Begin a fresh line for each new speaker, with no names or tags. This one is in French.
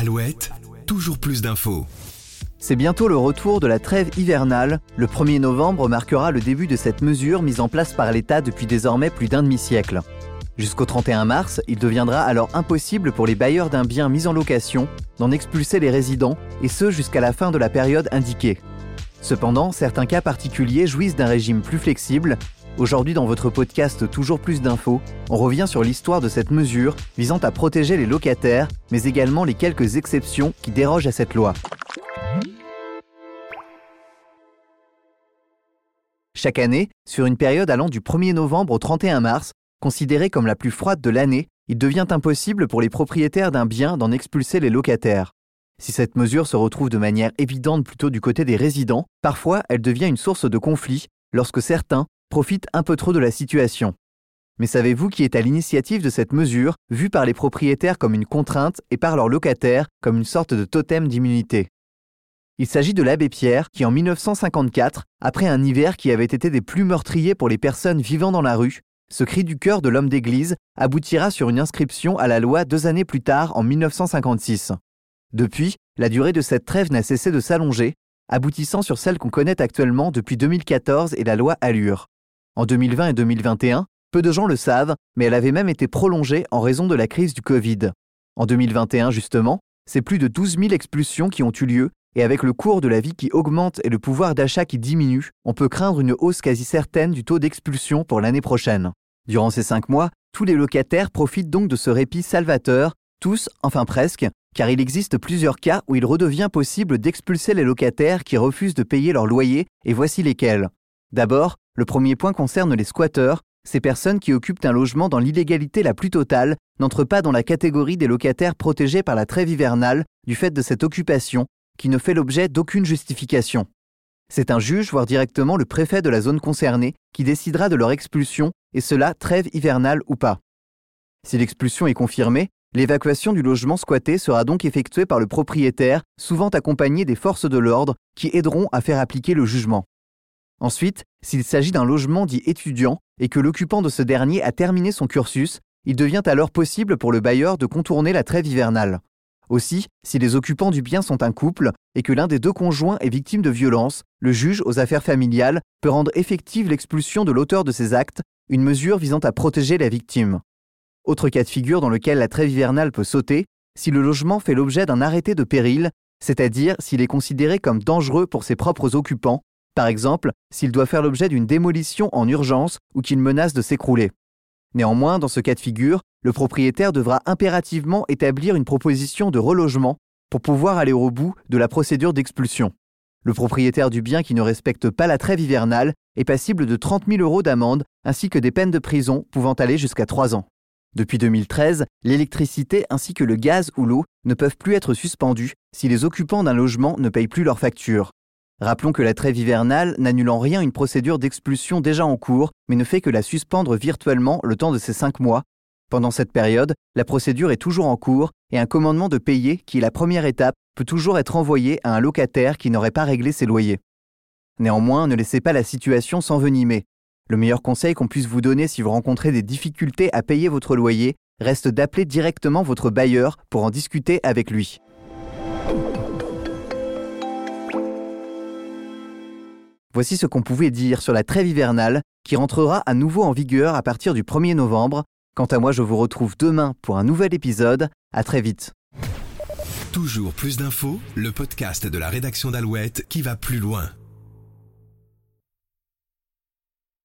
Alouette, toujours plus d'infos.
C'est bientôt le retour de la trêve hivernale. Le 1er novembre marquera le début de cette mesure mise en place par l'État depuis désormais plus d'un demi-siècle. Jusqu'au 31 mars, il deviendra alors impossible pour les bailleurs d'un bien mis en location d'en expulser les résidents, et ce jusqu'à la fin de la période indiquée. Cependant, certains cas particuliers jouissent d'un régime plus flexible. Aujourd'hui, dans votre podcast Toujours plus d'infos, on revient sur l'histoire de cette mesure visant à protéger les locataires, mais également les quelques exceptions qui dérogent à cette loi. Chaque année, sur une période allant du 1er novembre au 31 mars, considérée comme la plus froide de l'année, il devient impossible pour les propriétaires d'un bien d'en expulser les locataires. Si cette mesure se retrouve de manière évidente plutôt du côté des résidents, parfois elle devient une source de conflit lorsque certains profitent un peu trop de la situation. Mais savez-vous qui est à l'initiative de cette mesure, vue par les propriétaires comme une contrainte et par leurs locataires comme une sorte de totem d'immunité? Il s'agit de l'abbé Pierre qui, en 1954, après un hiver qui avait été des plus meurtriers pour les personnes vivant dans la rue, ce cri du cœur de l'homme d'église aboutira sur une inscription à la loi deux années plus tard, en 1956. Depuis, la durée de cette trêve n'a cessé de s'allonger, aboutissant sur celle qu'on connaît actuellement depuis 2014 et la loi Allure. En 2020 et 2021, peu de gens le savent, mais elle avait même été prolongée en raison de la crise du Covid. En 2021, justement, c'est plus de 12 000 expulsions qui ont eu lieu, et avec le cours de la vie qui augmente et le pouvoir d'achat qui diminue, on peut craindre une hausse quasi certaine du taux d'expulsion pour l'année prochaine. Durant ces cinq mois, tous les locataires profitent donc de ce répit salvateur, tous, enfin presque, car il existe plusieurs cas où il redevient possible d'expulser les locataires qui refusent de payer leur loyer, et voici lesquels. D'abord, le premier point concerne les squatteurs. Ces personnes qui occupent un logement dans l'illégalité la plus totale n'entrent pas dans la catégorie des locataires protégés par la trêve hivernale du fait de cette occupation, qui ne fait l'objet d'aucune justification. C'est un juge, voire directement le préfet de la zone concernée, qui décidera de leur expulsion, et cela trêve hivernale ou pas. Si l'expulsion est confirmée, L'évacuation du logement squatté sera donc effectuée par le propriétaire, souvent accompagné des forces de l'ordre qui aideront à faire appliquer le jugement. Ensuite, s'il s'agit d'un logement dit étudiant et que l'occupant de ce dernier a terminé son cursus, il devient alors possible pour le bailleur de contourner la trêve hivernale. Aussi, si les occupants du bien sont un couple et que l'un des deux conjoints est victime de violences, le juge aux affaires familiales peut rendre effective l'expulsion de l'auteur de ces actes, une mesure visant à protéger la victime. Autre cas de figure dans lequel la trêve hivernale peut sauter, si le logement fait l'objet d'un arrêté de péril, c'est-à-dire s'il est considéré comme dangereux pour ses propres occupants, par exemple s'il doit faire l'objet d'une démolition en urgence ou qu'il menace de s'écrouler. Néanmoins, dans ce cas de figure, le propriétaire devra impérativement établir une proposition de relogement pour pouvoir aller au bout de la procédure d'expulsion. Le propriétaire du bien qui ne respecte pas la trêve hivernale est passible de 30 000 euros d'amende ainsi que des peines de prison pouvant aller jusqu'à 3 ans. Depuis 2013, l'électricité ainsi que le gaz ou l'eau ne peuvent plus être suspendus si les occupants d'un logement ne payent plus leurs factures. Rappelons que la trêve hivernale n'annule en rien une procédure d'expulsion déjà en cours, mais ne fait que la suspendre virtuellement le temps de ces cinq mois. Pendant cette période, la procédure est toujours en cours et un commandement de payer, qui est la première étape, peut toujours être envoyé à un locataire qui n'aurait pas réglé ses loyers. Néanmoins, ne laissez pas la situation s'envenimer. Le meilleur conseil qu'on puisse vous donner si vous rencontrez des difficultés à payer votre loyer reste d'appeler directement votre bailleur pour en discuter avec lui. Voici ce qu'on pouvait dire sur la trêve hivernale qui rentrera à nouveau en vigueur à partir du 1er novembre. Quant à moi, je vous retrouve demain pour un nouvel épisode. À très vite.
Toujours plus d'infos, le podcast de la rédaction d'Alouette qui va plus loin.